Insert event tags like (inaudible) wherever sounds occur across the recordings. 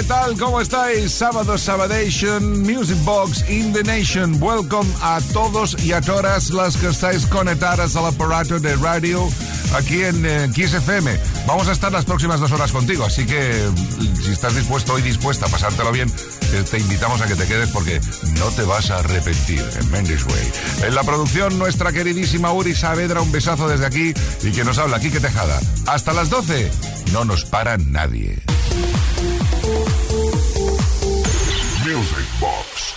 ¿qué tal? ¿Cómo estáis? Sábado Sabadation, Music Box in the Nation. Welcome a todos y a todas las que estáis conectadas al aparato de radio aquí en eh. Vamos a estar las próximas dos horas contigo, así que mm, si estás dispuesto y dispuesta a pasártelo bien, te, invitamos a que te quedes porque no te vas a arrepentir en Mendes Way. En la producción, nuestra queridísima Uri Saavedra, un besazo desde aquí y que nos habla, Quique Tejada. Hasta las 12, no nos para nadie. Music Box.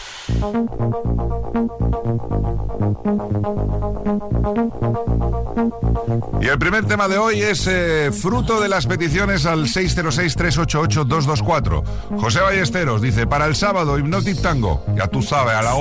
Y el primer tema de hoy es eh, fruto de las peticiones al 606-388-224. José Ballesteros dice, para el sábado, Hypnotic Tango, ya tú sabes, a la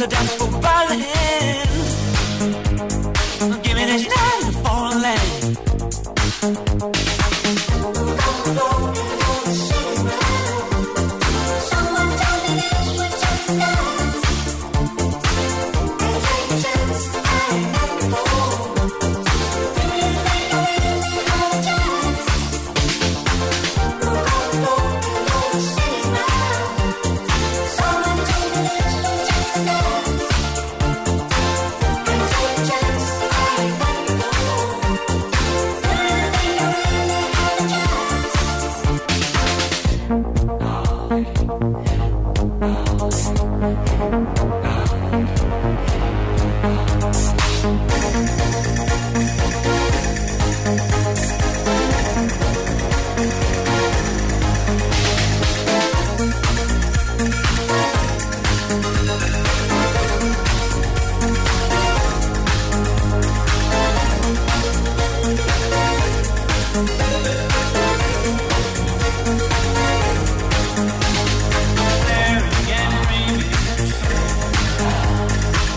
the dance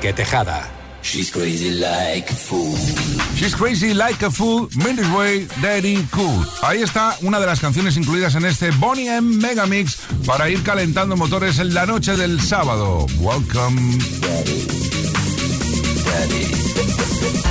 Quique Tejada. She's crazy like a fool. She's crazy like a fool. Mindy's Way, Daddy Cool. Ahí está una de las canciones incluidas en este Bonnie M Megamix para ir calentando motores en la noche del sábado. Welcome. Daddy. Daddy.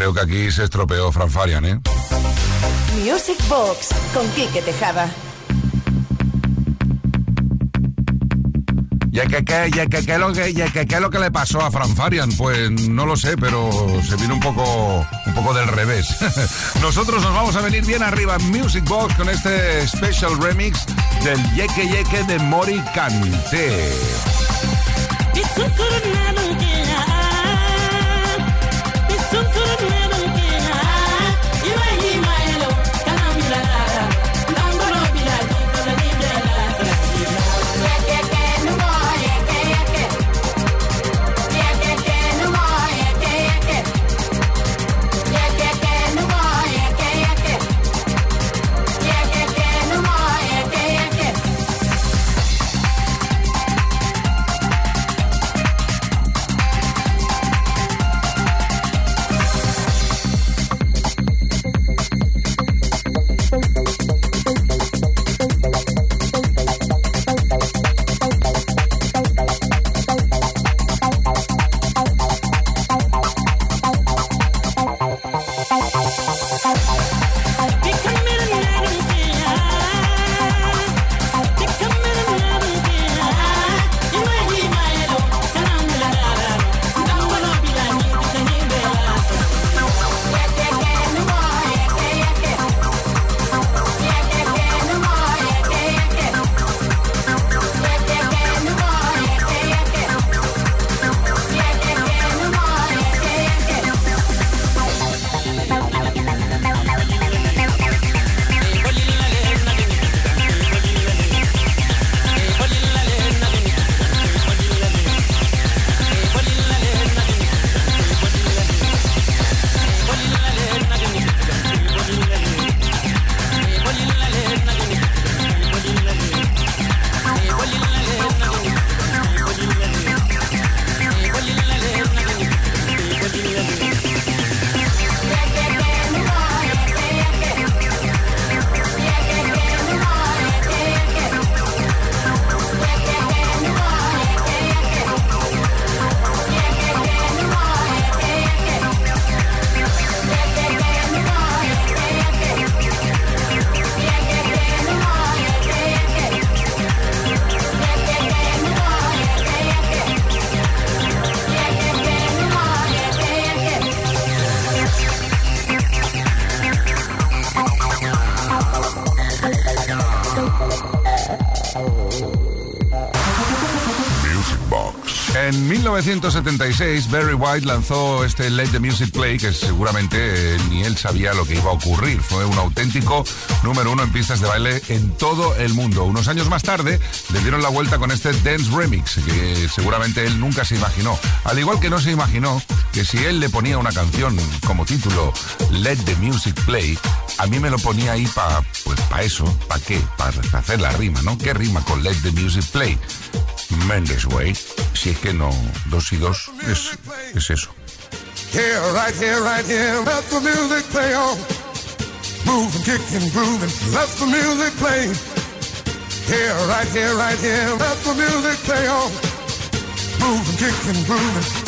Creo que aquí se estropeó Fran Farian, ¿eh? Music Box con Quique Tejada. ¿Y qué, qué, qué, qué, lo que, qué, qué lo que le pasó a Fran Farian? Pues no lo sé, pero se vino un poco, un poco del revés. (laughs) Nosotros nos vamos a venir bien arriba en Music Box con este special remix del Yeke Yeke de Mori Cante. En 1976, Barry White lanzó este Let the Music Play, que seguramente eh, ni él sabía lo que iba a ocurrir. Fue un auténtico número uno en pistas de baile en todo el mundo. Unos años más tarde le dieron la vuelta con este Dance Remix, que seguramente él nunca se imaginó. Al igual que no se imaginó que si él le ponía una canción como título Let the Music Play, a mí me lo ponía ahí para pues para eso, ¿para qué? Para hacer la rima, ¿no? ¿Qué rima con Let the Music Play? Mendes Way. Si es que no, dos y dos es, es eso. Yeah, right here, right here, let the music play on. Moving, kicking, grooving, let the music play. Yeah, right here, right here, let the music play on. Moving, kicking, grooving. right here, right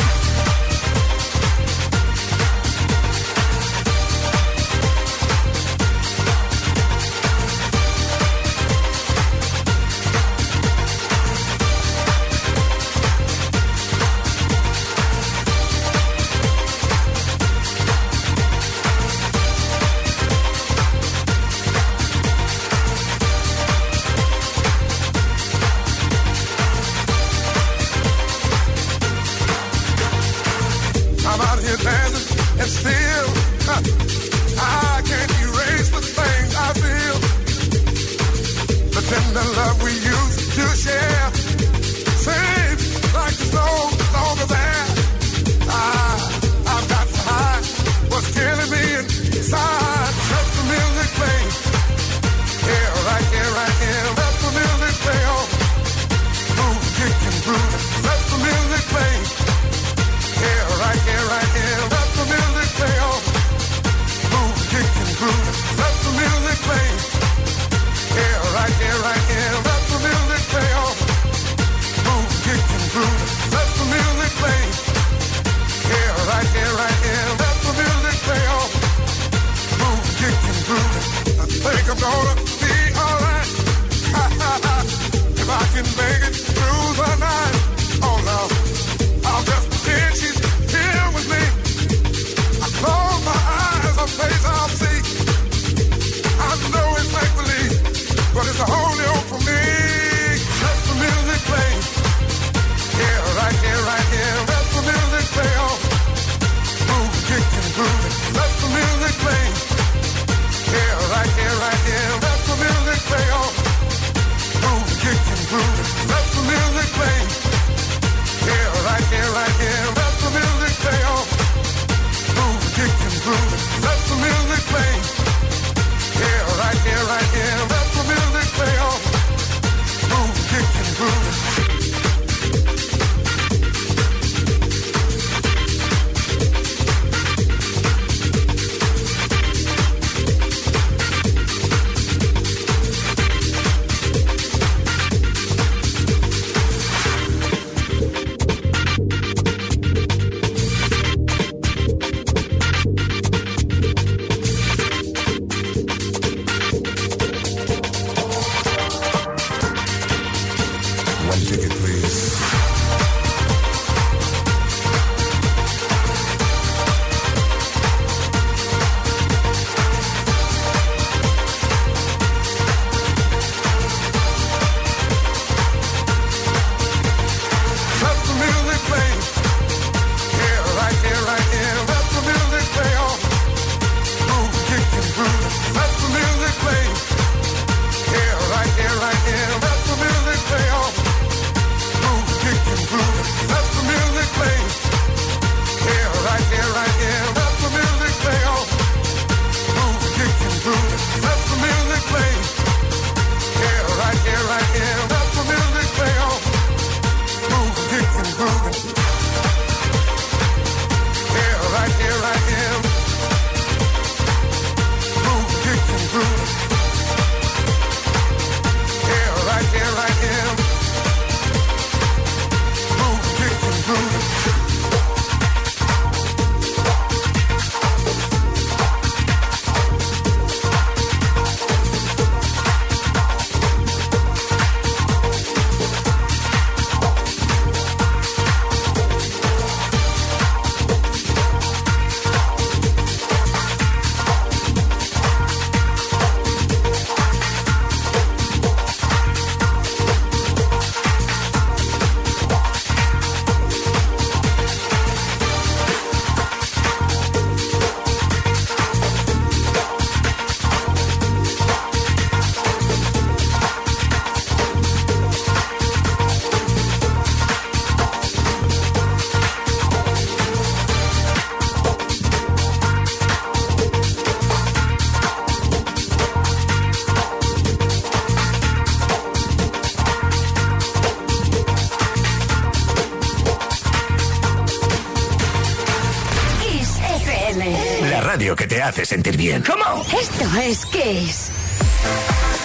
te hace sentir bien. ¿Cómo? Esto es Kiss.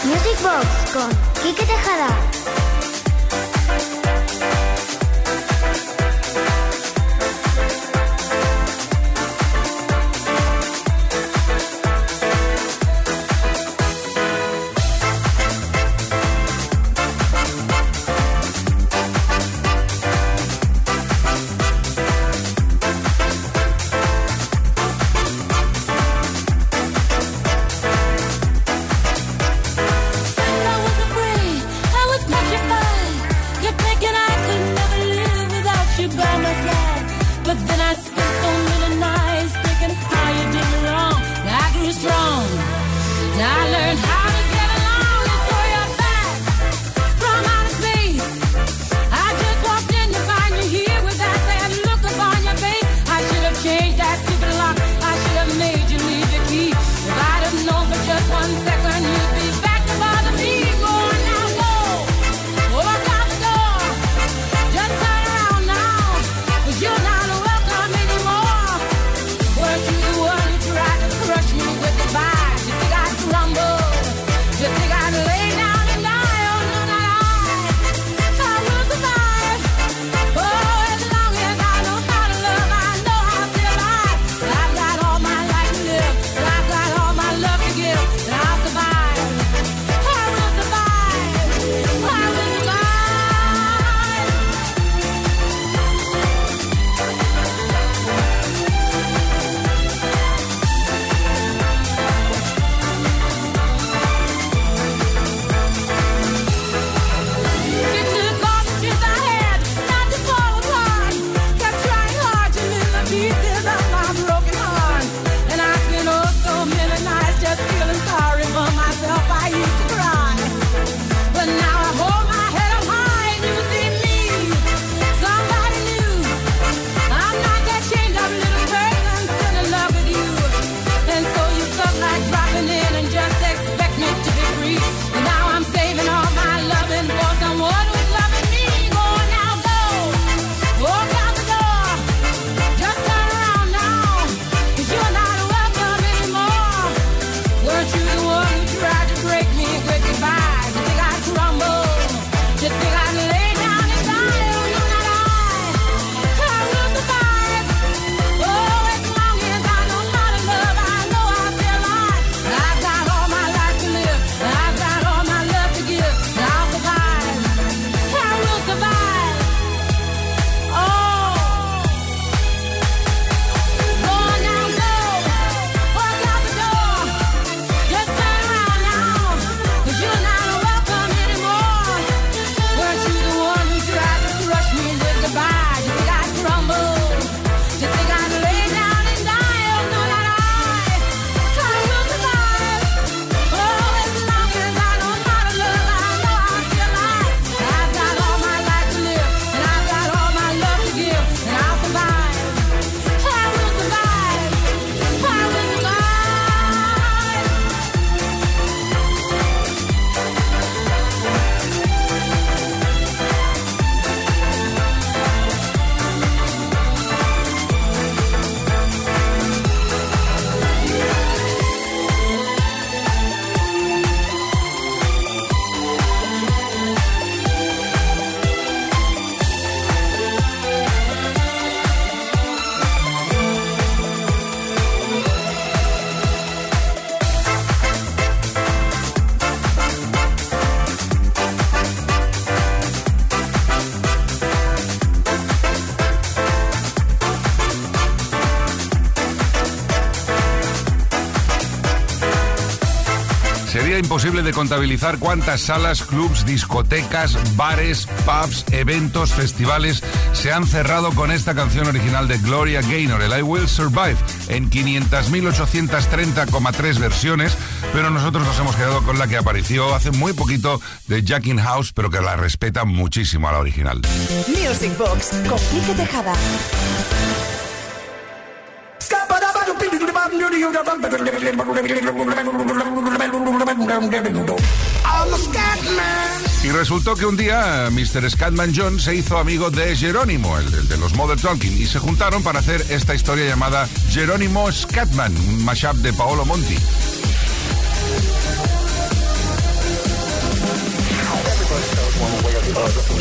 Music Box con Kike Tejada. Imposible de contabilizar cuántas salas, clubs, discotecas, bares, pubs, eventos, festivales se han cerrado con esta canción original de Gloria Gaynor, el I Will Survive, en 500.830,3 versiones, pero nosotros nos hemos quedado con la que apareció hace muy poquito de Jackin House, pero que la respeta muchísimo a la original. Music Box con Tejada. Y resultó que un día Mr. Scatman John se hizo amigo de Jerónimo, el, de los Mother Talking, y se juntaron para hacer esta historia llamada Jerónimo Scatman, un mashup de Paolo Monti.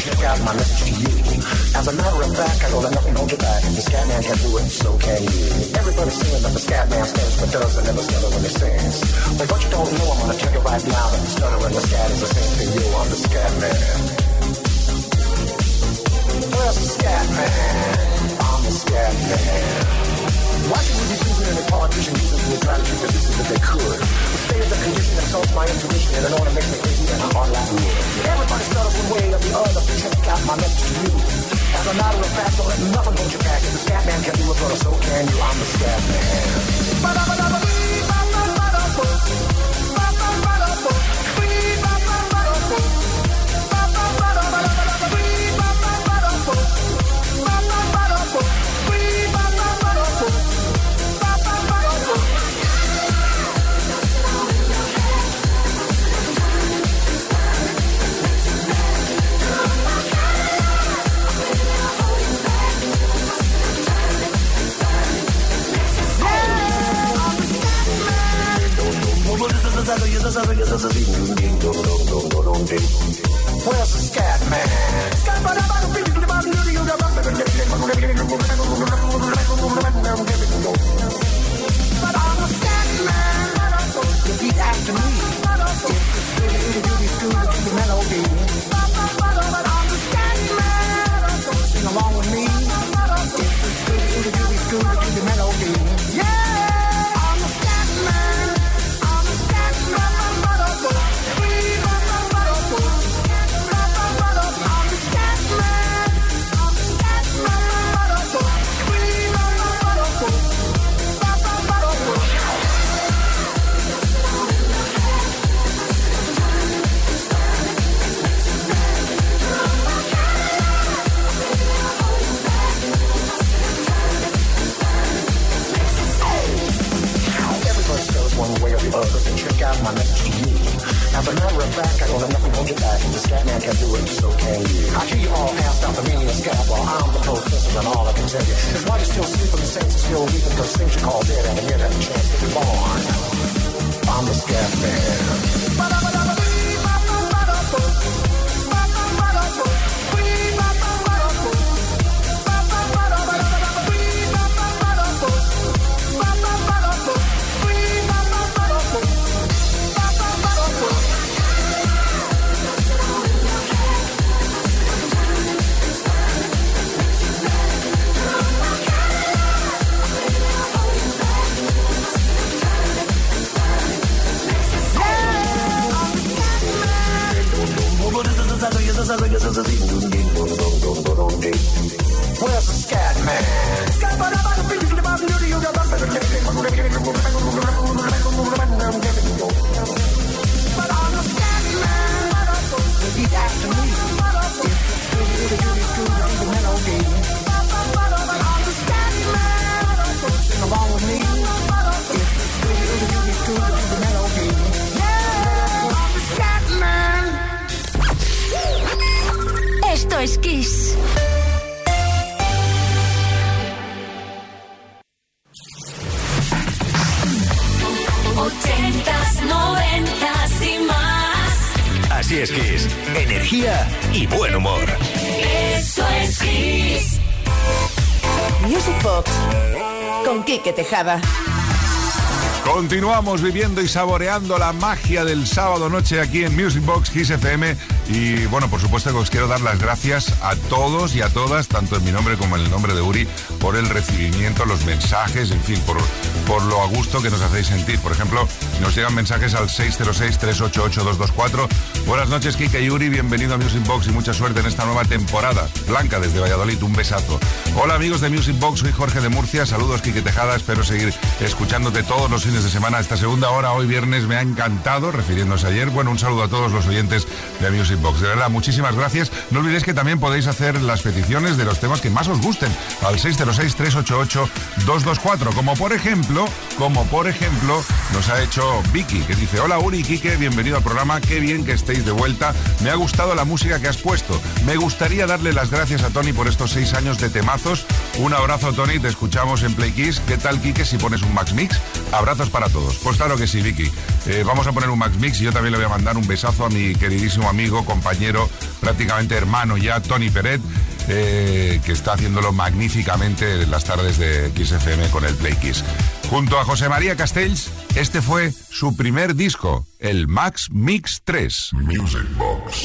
check out my message. As a matter of fact, I don't let nothing hold you back. The scat man can do it, so can you. Everybody's saying that the scat man but does and never stutter when he sings. But what you don't know, I'm gonna tell you right now that the stutter and the scat is the same thing. You, I'm the scat man. The scat man? I'm the scat man. Why should we be using any politician using the strategy to this is that they could? The state of the condition insults my intuition and in order makes me crazy and hard like wood. Everybody stutters one way or the other, so check out my message to you. As a matter of fact, don't let nothing hold you back. If the scat man can do it, brother, so can you. I'm the scat man. Thank you. Where's the scat man? Así es, Kiss. Energía y buen humor. Eso es Kiss. Music Box con Quique Tejada. Continuamos viviendo y saboreando la magia del sábado noche aquí en Music Box Kiss FM. Y bueno, por supuesto que os quiero dar las gracias a todos y a todas, tanto en mi nombre como en el nombre de Uri, por el recibimiento, los mensajes, en fin, por, por lo a gusto que nos hacéis sentir. Por ejemplo, nos llegan mensajes al 606-388-224. Buenas noches, Kike y Uri, bienvenido a Music Box y mucha suerte en esta nueva temporada. Blanca desde Valladolid, un besazo. Hola amigos de Music Box, soy Jorge de Murcia, saludos Kike Tejada, espero seguir escuchándote todos los fines de semana. Esta segunda hora, hoy viernes, me ha encantado, refiriéndose ayer. Bueno, un saludo a todos los oyentes de Music Box. De verdad, muchísimas gracias. No olvidéis que también podéis hacer las peticiones de los temas que más os gusten al 606-388-224. Como por ejemplo, como por ejemplo, nos ha hecho Vicky, que dice: Hola Uri, Kike, bienvenido al programa. Qué bien que estéis de vuelta. Me ha gustado la música que has puesto. Me gustaría darle las gracias a Tony por estos seis años de temazos. Un abrazo, Tony. Te escuchamos en Play Kiss. ¿Qué tal, Kike, si pones un Max Mix? Abrazos para todos. Pues claro que sí, Vicky. Eh, vamos a poner un Max Mix y yo también le voy a mandar un besazo a mi queridísimo amigo, compañero, prácticamente hermano ya, Tony Peret. Eh, que está haciéndolo magníficamente en las tardes de XFM con el Play Kiss. Junto a José María Castells, este fue su primer disco, el Max Mix 3. Music Box.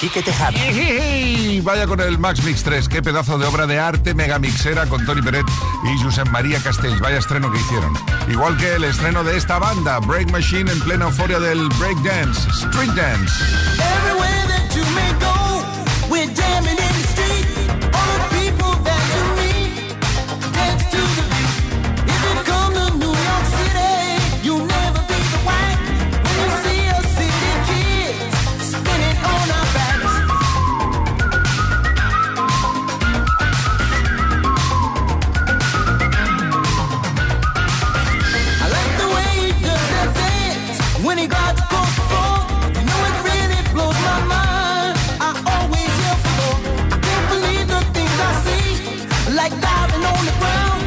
Quique Tejada. Y vaya con el Max Mix 3, qué pedazo de obra de arte mega mixera con Tony Peret y Josep María Castells. Vaya estreno que hicieron. Igual que el estreno de esta banda, Break Machine en plena euforia del break dance, street dance. on the ground.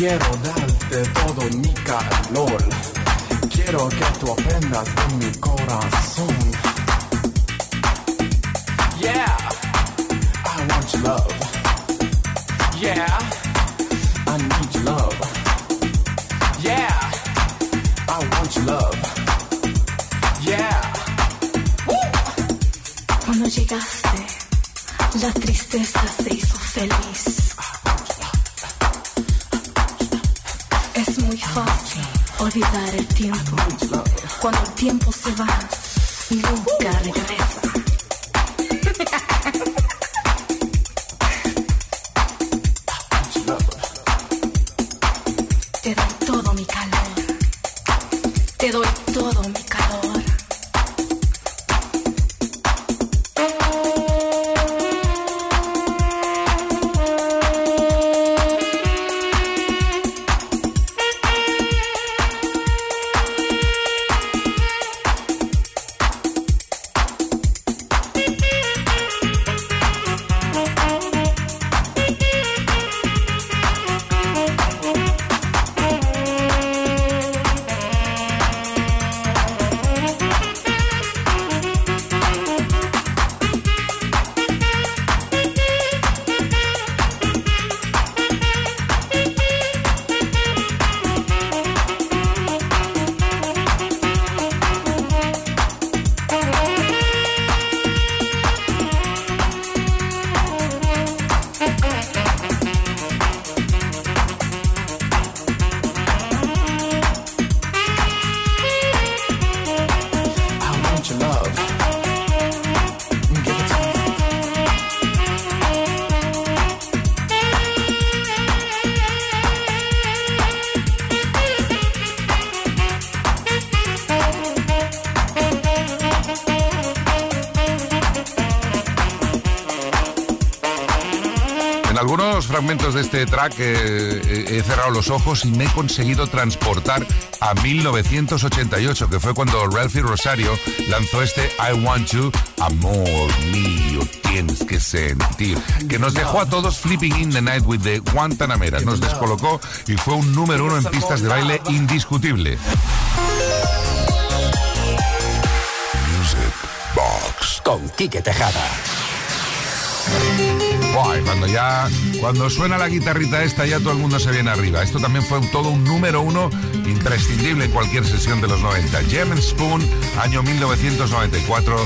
Quiero darte todo mi calor. Quiero que tú aprendas de mi corazón. Este track eh, eh, he cerrado los ojos y me he conseguido transportar a 1988, que fue cuando Ralphie Rosario lanzó este I Want You, amor mío, tienes que sentir, que nos dejó a todos flipping in the night with the Guantanamera, nos descolocó y fue un número uno en pistas de baile indiscutible. Music Box con Quique Tejada. Cuando ya, cuando suena la guitarrita esta, ya todo el mundo se viene arriba. Esto también fue todo un número uno imprescindible en cualquier sesión de los 90. Gem Spoon, año 1994,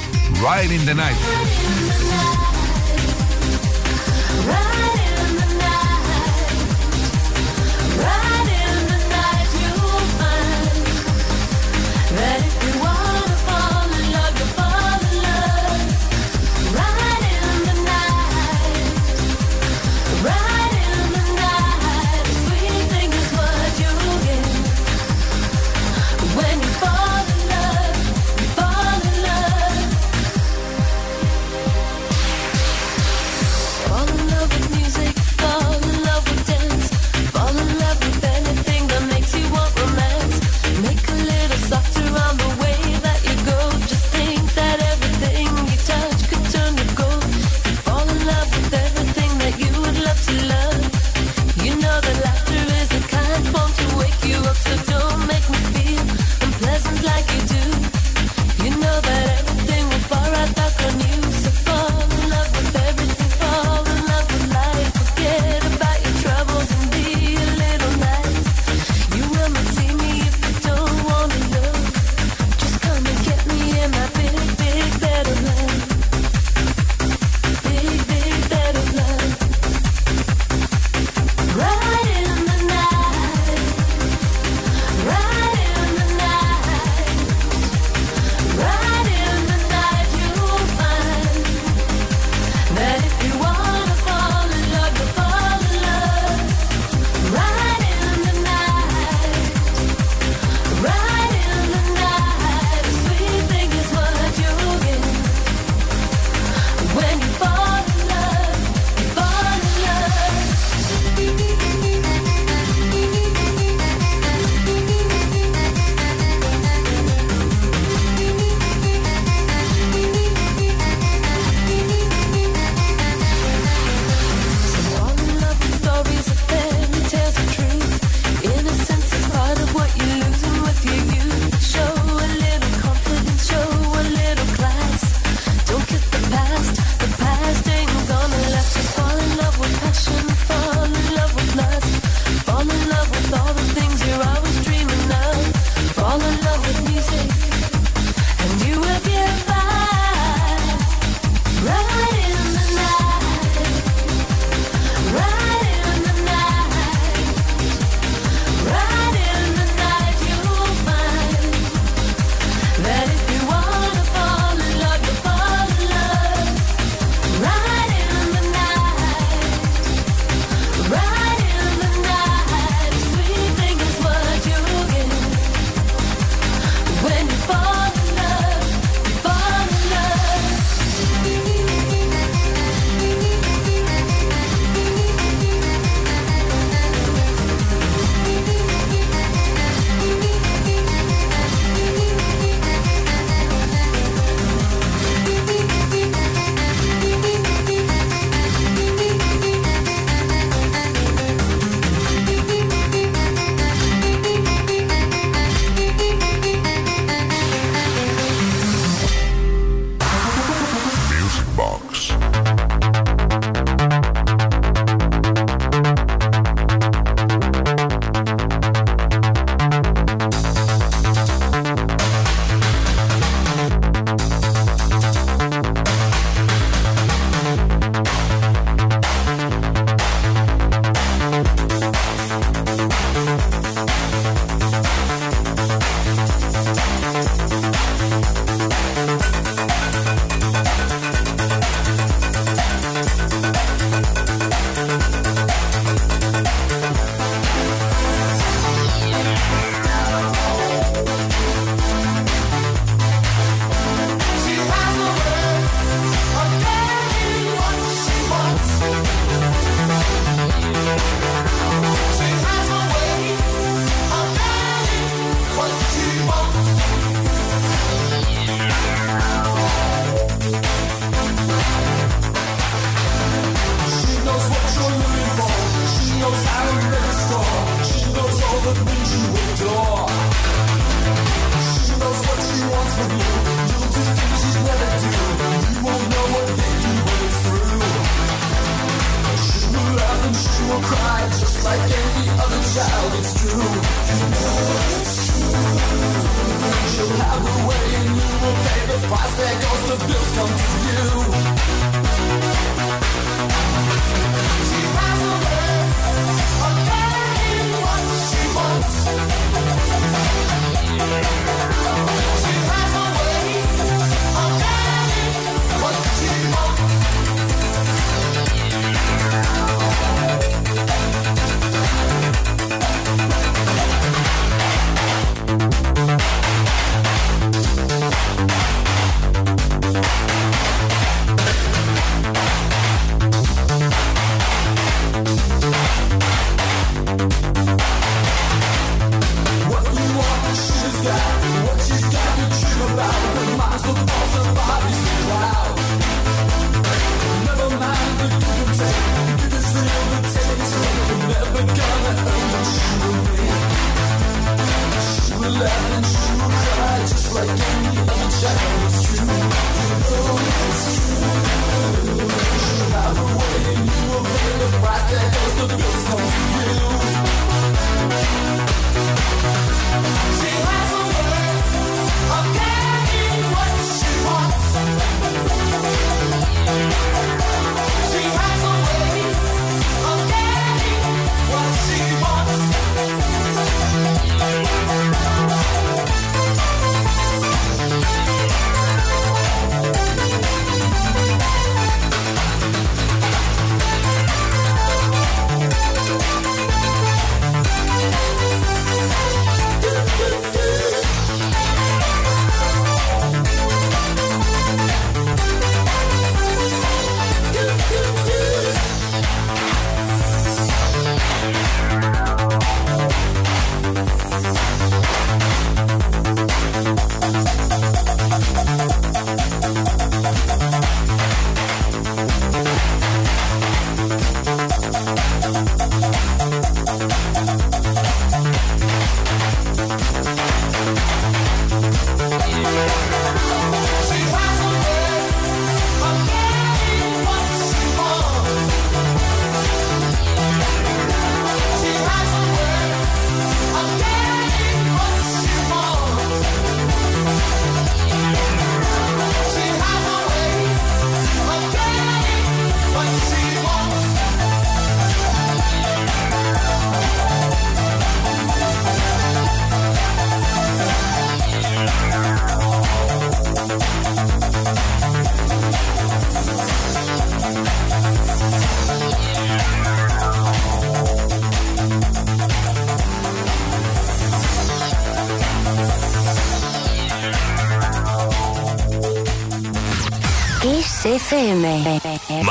Ride in the Night.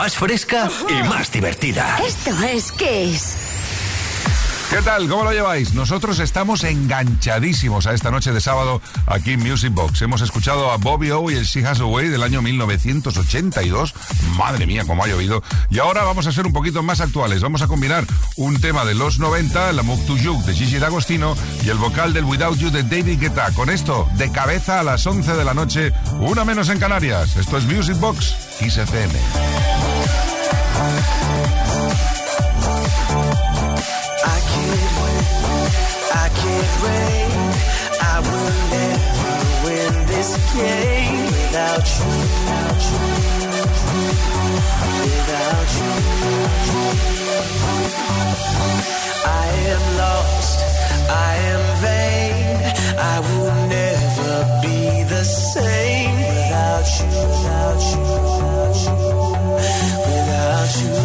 Más fresca y más divertida. Esto es Kiss. ¿Qué tal? ¿Cómo lo lleváis? Nosotros estamos enganchadísimos a esta noche de sábado aquí en Music Box. Hemos escuchado a Bobby O y el She Has a Way del año 1982. Madre mía, cómo ha llovido. Y ahora vamos a ser un poquito más actuales. Vamos a combinar un tema de los 90, la Move to You de Gigi D'Agostino y el vocal del Without You de David Guetta. Con esto, de cabeza a las 11 de la noche, una menos en Canarias. Esto es Music Box, Kiss FM. I can't win, I can't reign. I will never win this game without you, without you, I am lost, I am vain. I will never be the same without you, without you, without you,